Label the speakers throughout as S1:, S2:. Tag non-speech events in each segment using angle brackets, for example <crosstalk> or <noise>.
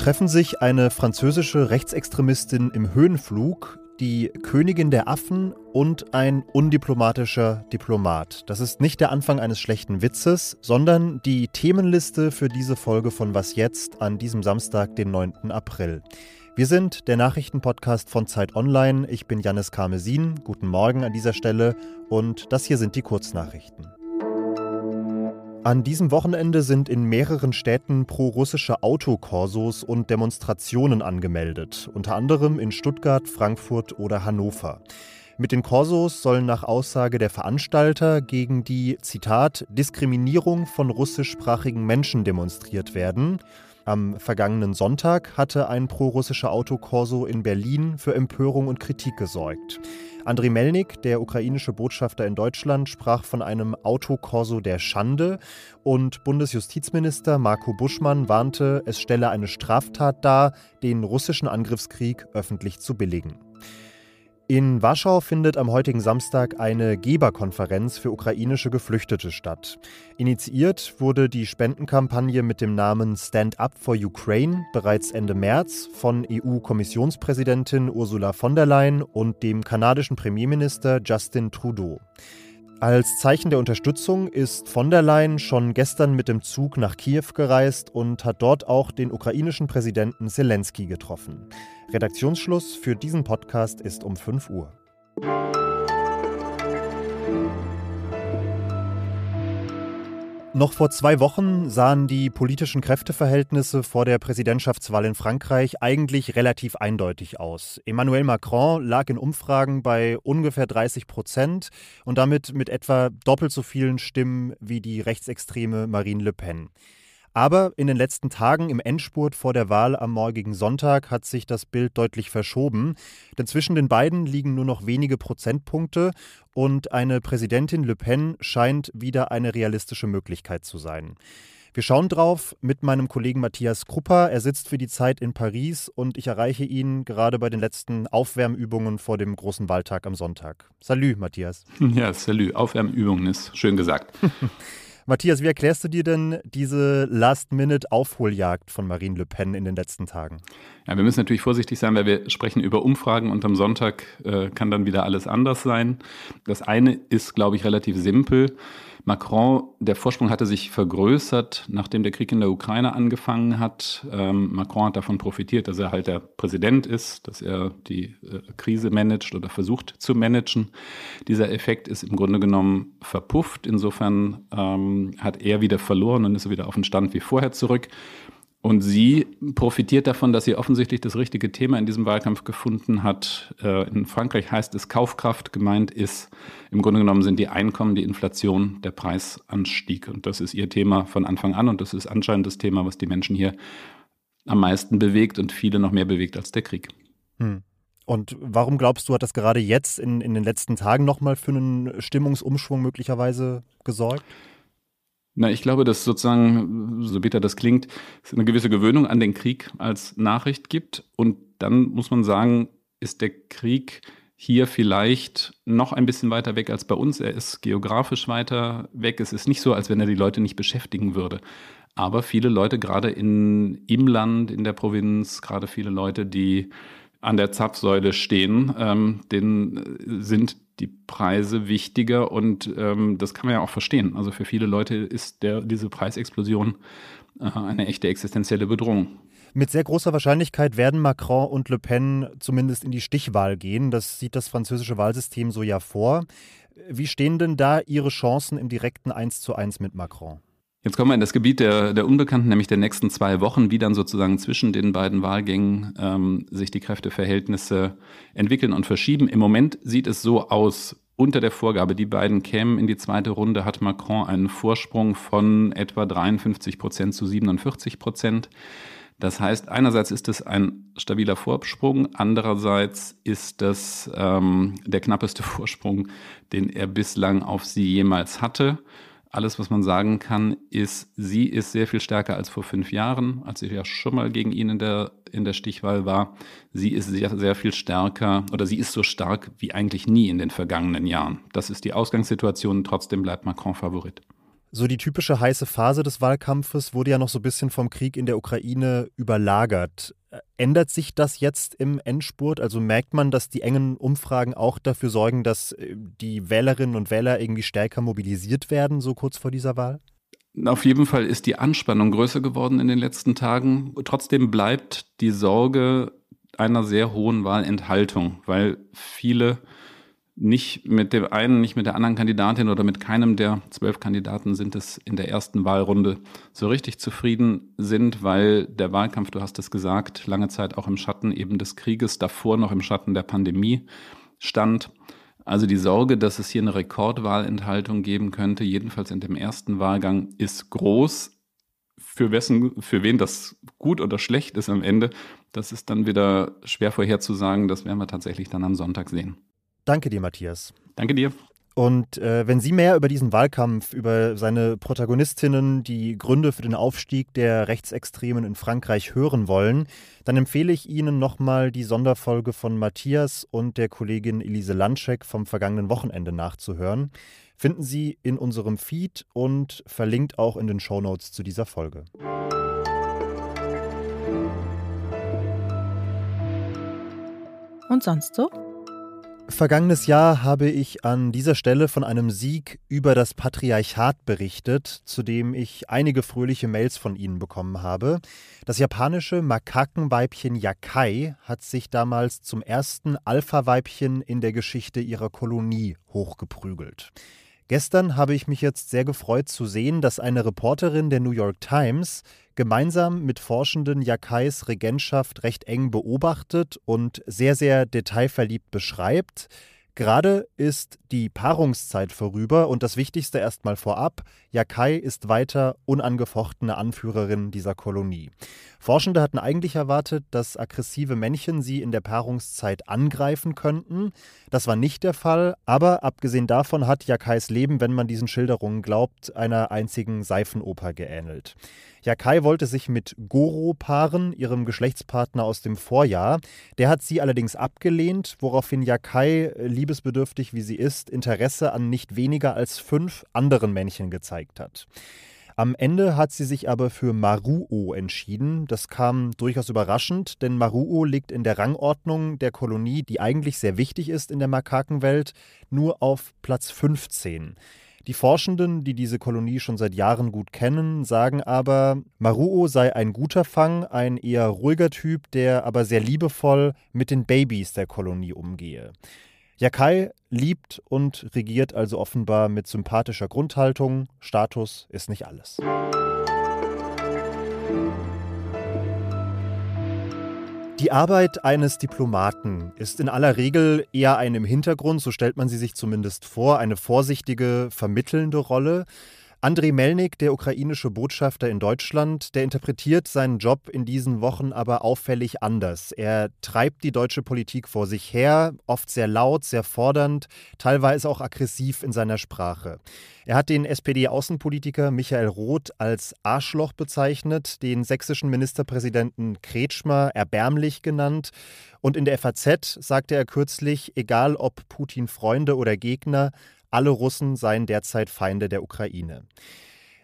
S1: treffen sich eine französische Rechtsextremistin im Höhenflug, die Königin der Affen und ein undiplomatischer Diplomat. Das ist nicht der Anfang eines schlechten Witzes, sondern die Themenliste für diese Folge von Was jetzt an diesem Samstag, den 9. April. Wir sind der Nachrichtenpodcast von Zeit Online. Ich bin Janis Karmesin. Guten Morgen an dieser Stelle und das hier sind die Kurznachrichten. An diesem Wochenende sind in mehreren Städten pro-russische Autokorsos und Demonstrationen angemeldet, unter anderem in Stuttgart, Frankfurt oder Hannover. Mit den Korsos sollen nach Aussage der Veranstalter gegen die, Zitat, Diskriminierung von russischsprachigen Menschen demonstriert werden. Am vergangenen Sonntag hatte ein prorussischer Autokorso in Berlin für Empörung und Kritik gesorgt. Andriy Melnik, der ukrainische Botschafter in Deutschland, sprach von einem Autokorso der Schande und Bundesjustizminister Marco Buschmann warnte, es stelle eine Straftat dar, den russischen Angriffskrieg öffentlich zu billigen. In Warschau findet am heutigen Samstag eine Geberkonferenz für ukrainische Geflüchtete statt. Initiiert wurde die Spendenkampagne mit dem Namen Stand Up for Ukraine bereits Ende März von EU-Kommissionspräsidentin Ursula von der Leyen und dem kanadischen Premierminister Justin Trudeau. Als Zeichen der Unterstützung ist von der Leyen schon gestern mit dem Zug nach Kiew gereist und hat dort auch den ukrainischen Präsidenten Zelensky getroffen. Redaktionsschluss für diesen Podcast ist um 5 Uhr. Noch vor zwei Wochen sahen die politischen Kräfteverhältnisse vor der Präsidentschaftswahl in Frankreich eigentlich relativ eindeutig aus. Emmanuel Macron lag in Umfragen bei ungefähr 30 Prozent und damit mit etwa doppelt so vielen Stimmen wie die rechtsextreme Marine Le Pen. Aber in den letzten Tagen im Endspurt vor der Wahl am morgigen Sonntag hat sich das Bild deutlich verschoben. Denn zwischen den beiden liegen nur noch wenige Prozentpunkte und eine Präsidentin Le Pen scheint wieder eine realistische Möglichkeit zu sein. Wir schauen drauf mit meinem Kollegen Matthias Krupper. Er sitzt für die Zeit in Paris und ich erreiche ihn gerade bei den letzten Aufwärmübungen vor dem großen Wahltag am Sonntag. Salü, Matthias.
S2: Ja, salü. Aufwärmübungen ist schön gesagt. <laughs>
S1: Matthias, wie erklärst du dir denn diese Last-Minute-Aufholjagd von Marine Le Pen in den letzten Tagen?
S2: Ja, wir müssen natürlich vorsichtig sein, weil wir sprechen über Umfragen und am Sonntag äh, kann dann wieder alles anders sein. Das eine ist, glaube ich, relativ simpel. Macron, der Vorsprung hatte sich vergrößert, nachdem der Krieg in der Ukraine angefangen hat. Ähm, Macron hat davon profitiert, dass er halt der Präsident ist, dass er die äh, Krise managt oder versucht zu managen. Dieser Effekt ist im Grunde genommen verpufft. Insofern ähm, hat er wieder verloren und ist wieder auf den Stand wie vorher zurück. Und sie profitiert davon, dass sie offensichtlich das richtige Thema in diesem Wahlkampf gefunden hat. Äh, in Frankreich heißt es Kaufkraft. Gemeint ist, im Grunde genommen sind die Einkommen, die Inflation, der Preisanstieg. Und das ist ihr Thema von Anfang an. Und das ist anscheinend das Thema, was die Menschen hier am meisten bewegt und viele noch mehr bewegt als der Krieg. Hm.
S1: Und warum glaubst du, hat das gerade jetzt in, in den letzten Tagen nochmal für einen Stimmungsumschwung möglicherweise gesorgt?
S2: Na, ich glaube, dass sozusagen, so bitter das klingt, es eine gewisse Gewöhnung an den Krieg als Nachricht gibt. Und dann muss man sagen, ist der Krieg hier vielleicht noch ein bisschen weiter weg als bei uns. Er ist geografisch weiter weg. Es ist nicht so, als wenn er die Leute nicht beschäftigen würde. Aber viele Leute, gerade in, im Land, in der Provinz, gerade viele Leute, die an der Zapfsäule stehen, ähm, denen sind die Preise wichtiger und ähm, das kann man ja auch verstehen. Also für viele Leute ist der, diese Preisexplosion äh, eine echte existenzielle Bedrohung.
S1: Mit sehr großer Wahrscheinlichkeit werden Macron und Le Pen zumindest in die Stichwahl gehen. Das sieht das französische Wahlsystem so ja vor. Wie stehen denn da Ihre Chancen im direkten 1 zu 1 mit Macron?
S2: Jetzt kommen wir in das Gebiet der, der Unbekannten, nämlich der nächsten zwei Wochen, wie dann sozusagen zwischen den beiden Wahlgängen ähm, sich die Kräfteverhältnisse entwickeln und verschieben. Im Moment sieht es so aus, unter der Vorgabe, die beiden kämen in die zweite Runde, hat Macron einen Vorsprung von etwa 53 Prozent zu 47 Prozent. Das heißt, einerseits ist es ein stabiler Vorsprung, andererseits ist das ähm, der knappeste <laughs> Vorsprung, den er bislang auf sie jemals hatte. Alles, was man sagen kann, ist, sie ist sehr viel stärker als vor fünf Jahren, als sie ja schon mal gegen ihn in der, in der Stichwahl war. Sie ist sehr, sehr viel stärker oder sie ist so stark wie eigentlich nie in den vergangenen Jahren. Das ist die Ausgangssituation, trotzdem bleibt Macron Favorit.
S1: So die typische heiße Phase des Wahlkampfes wurde ja noch so ein bisschen vom Krieg in der Ukraine überlagert. Ändert sich das jetzt im Endspurt? Also merkt man, dass die engen Umfragen auch dafür sorgen, dass äh, die Wählerinnen und Wähler irgendwie stärker mobilisiert werden, so kurz vor dieser Wahl?
S2: Auf jeden Fall ist die Anspannung größer geworden in den letzten Tagen. Trotzdem bleibt die Sorge einer sehr hohen Wahlenthaltung, weil viele nicht mit dem einen, nicht mit der anderen Kandidatin oder mit keinem der zwölf Kandidaten sind es in der ersten Wahlrunde so richtig zufrieden sind, weil der Wahlkampf, du hast es gesagt, lange Zeit auch im Schatten eben des Krieges, davor noch im Schatten der Pandemie stand. Also die Sorge, dass es hier eine Rekordwahlenthaltung geben könnte, jedenfalls in dem ersten Wahlgang, ist groß. Für, wessen, für wen das gut oder schlecht ist am Ende, das ist dann wieder schwer vorherzusagen. Das werden wir tatsächlich dann am Sonntag sehen.
S1: Danke dir, Matthias.
S2: Danke dir.
S1: Und äh, wenn Sie mehr über diesen Wahlkampf, über seine Protagonistinnen, die Gründe für den Aufstieg der Rechtsextremen in Frankreich hören wollen, dann empfehle ich Ihnen nochmal die Sonderfolge von Matthias und der Kollegin Elise Landschek vom vergangenen Wochenende nachzuhören. Finden Sie in unserem Feed und verlinkt auch in den Shownotes zu dieser Folge.
S3: Und sonst so?
S1: Vergangenes Jahr habe ich an dieser Stelle von einem Sieg über das Patriarchat berichtet, zu dem ich einige fröhliche Mails von Ihnen bekommen habe. Das japanische Makakenweibchen Yakai hat sich damals zum ersten Alpha-Weibchen in der Geschichte ihrer Kolonie hochgeprügelt. Gestern habe ich mich jetzt sehr gefreut zu sehen, dass eine Reporterin der New York Times gemeinsam mit Forschenden Yakais Regentschaft recht eng beobachtet und sehr, sehr detailverliebt beschreibt. Gerade ist die Paarungszeit vorüber und das Wichtigste erstmal vorab, Yakai ist weiter unangefochtene Anführerin dieser Kolonie. Forschende hatten eigentlich erwartet, dass aggressive Männchen sie in der Paarungszeit angreifen könnten. Das war nicht der Fall, aber abgesehen davon hat Yakais Leben, wenn man diesen Schilderungen glaubt, einer einzigen Seifenoper geähnelt. Yakai wollte sich mit Goro paaren, ihrem Geschlechtspartner aus dem Vorjahr. Der hat sie allerdings abgelehnt, woraufhin Yakai, liebesbedürftig wie sie ist, Interesse an nicht weniger als fünf anderen Männchen gezeigt hat. Am Ende hat sie sich aber für Maruo entschieden. Das kam durchaus überraschend, denn Maruo liegt in der Rangordnung der Kolonie, die eigentlich sehr wichtig ist in der Makakenwelt, nur auf Platz 15. Die Forschenden, die diese Kolonie schon seit Jahren gut kennen, sagen aber, Maruo sei ein guter Fang, ein eher ruhiger Typ, der aber sehr liebevoll mit den Babys der Kolonie umgehe. Yakai liebt und regiert also offenbar mit sympathischer Grundhaltung. Status ist nicht alles. Die Arbeit eines Diplomaten ist in aller Regel eher eine im Hintergrund, so stellt man sie sich zumindest vor, eine vorsichtige, vermittelnde Rolle. Andrei Melnik, der ukrainische Botschafter in Deutschland, der interpretiert seinen Job in diesen Wochen aber auffällig anders. Er treibt die deutsche Politik vor sich her, oft sehr laut, sehr fordernd, teilweise auch aggressiv in seiner Sprache. Er hat den SPD-Außenpolitiker Michael Roth als Arschloch bezeichnet, den sächsischen Ministerpräsidenten Kretschmer erbärmlich genannt. Und in der FAZ sagte er kürzlich, egal ob Putin Freunde oder Gegner, alle Russen seien derzeit Feinde der Ukraine.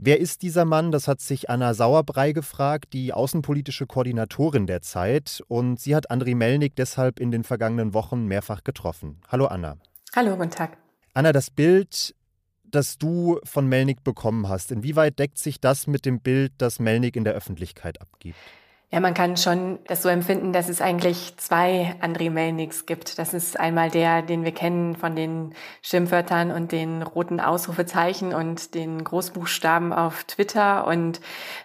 S1: Wer ist dieser Mann? Das hat sich Anna Sauerbrei gefragt, die außenpolitische Koordinatorin der Zeit. Und sie hat Andriy Melnik deshalb in den vergangenen Wochen mehrfach getroffen. Hallo Anna.
S4: Hallo, guten Tag.
S1: Anna, das Bild, das du von Melnik bekommen hast, inwieweit deckt sich das mit dem Bild, das Melnik in der Öffentlichkeit abgibt?
S4: Ja, man kann schon das so empfinden, dass es eigentlich zwei André Melniks gibt. Das ist einmal der, den wir kennen von den Schimpfwörtern und den roten Ausrufezeichen und den Großbuchstaben auf Twitter und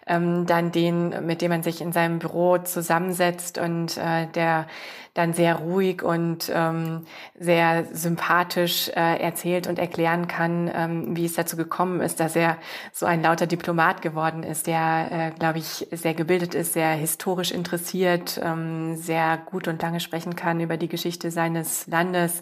S4: ähm, dann den, mit dem man sich in seinem Büro zusammensetzt und äh, der dann sehr ruhig und ähm, sehr sympathisch äh, erzählt und erklären kann, ähm, wie es dazu gekommen ist, dass er so ein lauter Diplomat geworden ist, der, äh, glaube ich, sehr gebildet ist, sehr historisch interessiert, ähm, sehr gut und lange sprechen kann über die Geschichte seines Landes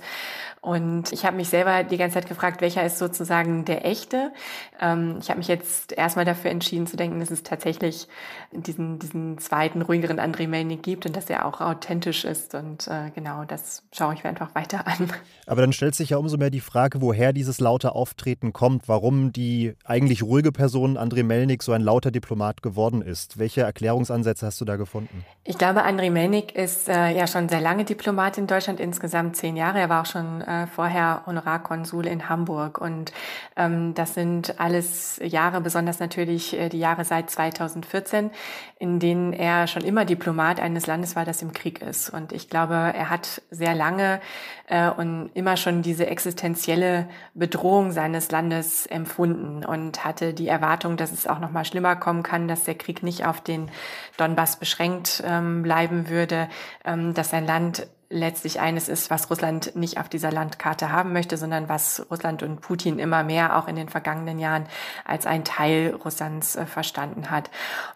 S4: und ich habe mich selber die ganze Zeit gefragt, welcher ist sozusagen der echte. Ähm, ich habe mich jetzt erstmal dafür entschieden zu denken, dass es tatsächlich diesen, diesen zweiten, ruhigeren André Melnik gibt und dass er auch authentisch ist Und äh, genau, das schaue ich mir einfach weiter an.
S1: Aber dann stellt sich ja umso mehr die Frage, woher dieses laute Auftreten kommt, warum die eigentlich ruhige Person André Melnik so ein lauter Diplomat geworden ist. Welche Erklärungsansätze hast du da gefunden?
S4: Ich glaube, André Melnik ist äh, ja schon sehr lange Diplomat in Deutschland, insgesamt zehn Jahre. Er war auch schon äh, vorher Honorarkonsul in Hamburg. Und ähm, das sind alles Jahre, besonders natürlich äh, die Jahre seit 2014, in denen er schon immer Diplomat eines Landes war, das im Krieg ist. Und ich glaube, er hat sehr lange äh, und immer schon diese existenzielle Bedrohung seines Landes empfunden und hatte die Erwartung, dass es auch noch mal schlimmer kommen kann, dass der Krieg nicht auf den Donbass beschränkt ähm, bleiben würde, ähm, dass sein Land letztlich eines ist, was Russland nicht auf dieser Landkarte haben möchte, sondern was Russland und Putin immer mehr auch in den vergangenen Jahren als ein Teil Russlands äh, verstanden hat.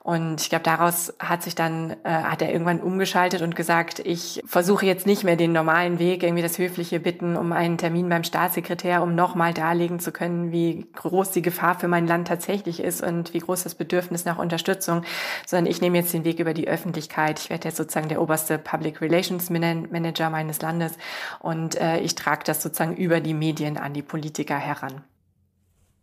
S4: Und ich glaube, daraus hat sich dann, äh, hat er irgendwann umgeschaltet und gesagt, ich versuche jetzt nicht mehr den normalen Weg, irgendwie das höfliche Bitten um einen Termin beim Staatssekretär, um nochmal darlegen zu können, wie groß die Gefahr für mein Land tatsächlich ist und wie groß das Bedürfnis nach Unterstützung, sondern ich nehme jetzt den Weg über die Öffentlichkeit. Ich werde jetzt sozusagen der oberste Public Relations Manager Manager meines Landes und äh, ich trage das sozusagen über die Medien an die Politiker heran.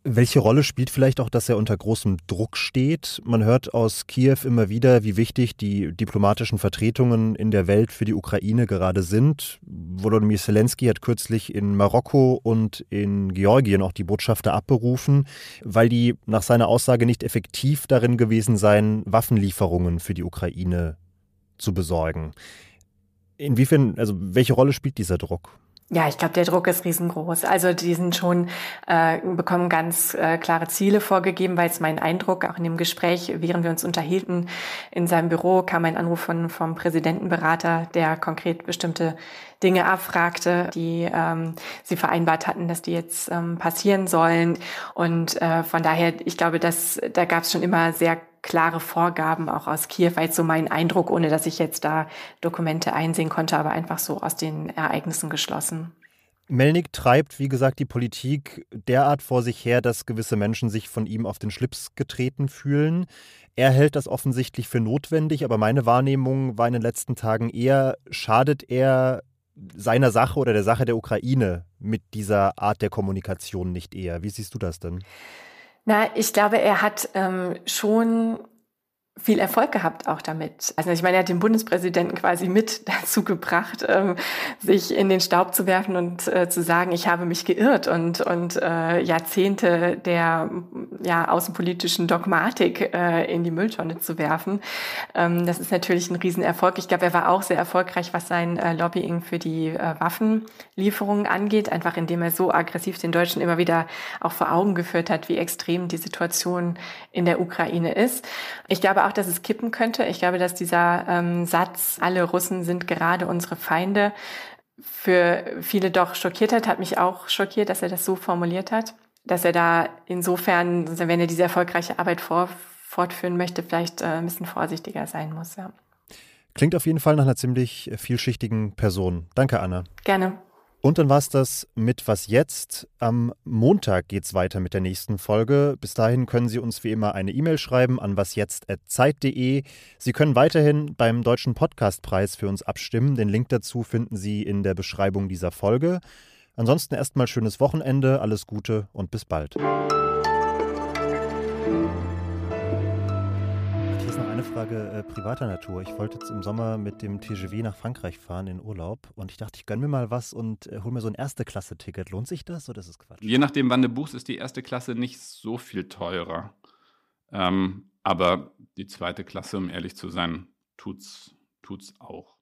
S1: Welche Rolle spielt vielleicht auch, dass er unter großem Druck steht? Man hört aus Kiew immer wieder, wie wichtig die diplomatischen Vertretungen in der Welt für die Ukraine gerade sind. Volodymyr Zelensky hat kürzlich in Marokko und in Georgien auch die Botschafter abberufen, weil die nach seiner Aussage nicht effektiv darin gewesen seien, Waffenlieferungen für die Ukraine zu besorgen. Inwiefern, also welche Rolle spielt dieser Druck?
S4: Ja, ich glaube, der Druck ist riesengroß. Also die sind schon, äh, bekommen ganz äh, klare Ziele vorgegeben, weil es mein Eindruck, auch in dem Gespräch, während wir uns unterhielten, in seinem Büro kam ein Anruf von, vom Präsidentenberater, der konkret bestimmte Dinge abfragte, die ähm, sie vereinbart hatten, dass die jetzt ähm, passieren sollen. Und äh, von daher, ich glaube, dass da gab es schon immer sehr klare Vorgaben auch aus Kiew, jetzt so mein Eindruck, ohne dass ich jetzt da Dokumente einsehen konnte, aber einfach so aus den Ereignissen geschlossen.
S1: Melnik treibt, wie gesagt, die Politik derart vor sich her, dass gewisse Menschen sich von ihm auf den Schlips getreten fühlen. Er hält das offensichtlich für notwendig, aber meine Wahrnehmung war in den letzten Tagen eher, schadet er seiner Sache oder der Sache der Ukraine mit dieser Art der Kommunikation nicht eher. Wie siehst du das denn?
S4: Na, ich glaube, er hat ähm, schon viel Erfolg gehabt auch damit. Also ich meine, er hat den Bundespräsidenten quasi mit <laughs> dazu gebracht, ähm, sich in den Staub zu werfen und äh, zu sagen, ich habe mich geirrt und, und äh, Jahrzehnte der ja, außenpolitischen Dogmatik äh, in die Mülltonne zu werfen. Ähm, das ist natürlich ein Riesenerfolg. Ich glaube, er war auch sehr erfolgreich, was sein äh, Lobbying für die äh, Waffenlieferungen angeht, einfach indem er so aggressiv den Deutschen immer wieder auch vor Augen geführt hat, wie extrem die Situation in der Ukraine ist. Ich glaube, auch, dass es kippen könnte. Ich glaube, dass dieser ähm, Satz, alle Russen sind gerade unsere Feinde, für viele doch schockiert hat, hat mich auch schockiert, dass er das so formuliert hat, dass er da insofern, wenn er diese erfolgreiche Arbeit vor, fortführen möchte, vielleicht äh, ein bisschen vorsichtiger sein muss. Ja.
S1: Klingt auf jeden Fall nach einer ziemlich vielschichtigen Person. Danke, Anna.
S4: Gerne.
S1: Und dann war es das mit Was jetzt? Am Montag geht es weiter mit der nächsten Folge. Bis dahin können Sie uns wie immer eine E-Mail schreiben an wasjetzt.zeit.de. Sie können weiterhin beim Deutschen Podcastpreis für uns abstimmen. Den Link dazu finden Sie in der Beschreibung dieser Folge. Ansonsten erstmal schönes Wochenende, alles Gute und bis bald. Eine Frage äh, privater Natur. Ich wollte jetzt im Sommer mit dem TGV nach Frankreich fahren in Urlaub und ich dachte, ich gönne mir mal was und äh, hole mir so ein Erste-Klasse-Ticket. Lohnt sich das oder ist es Quatsch?
S2: Je nachdem, wann du buchst, ist die erste Klasse nicht so viel teurer. Ähm, aber die zweite Klasse, um ehrlich zu sein, tut's, tut's auch.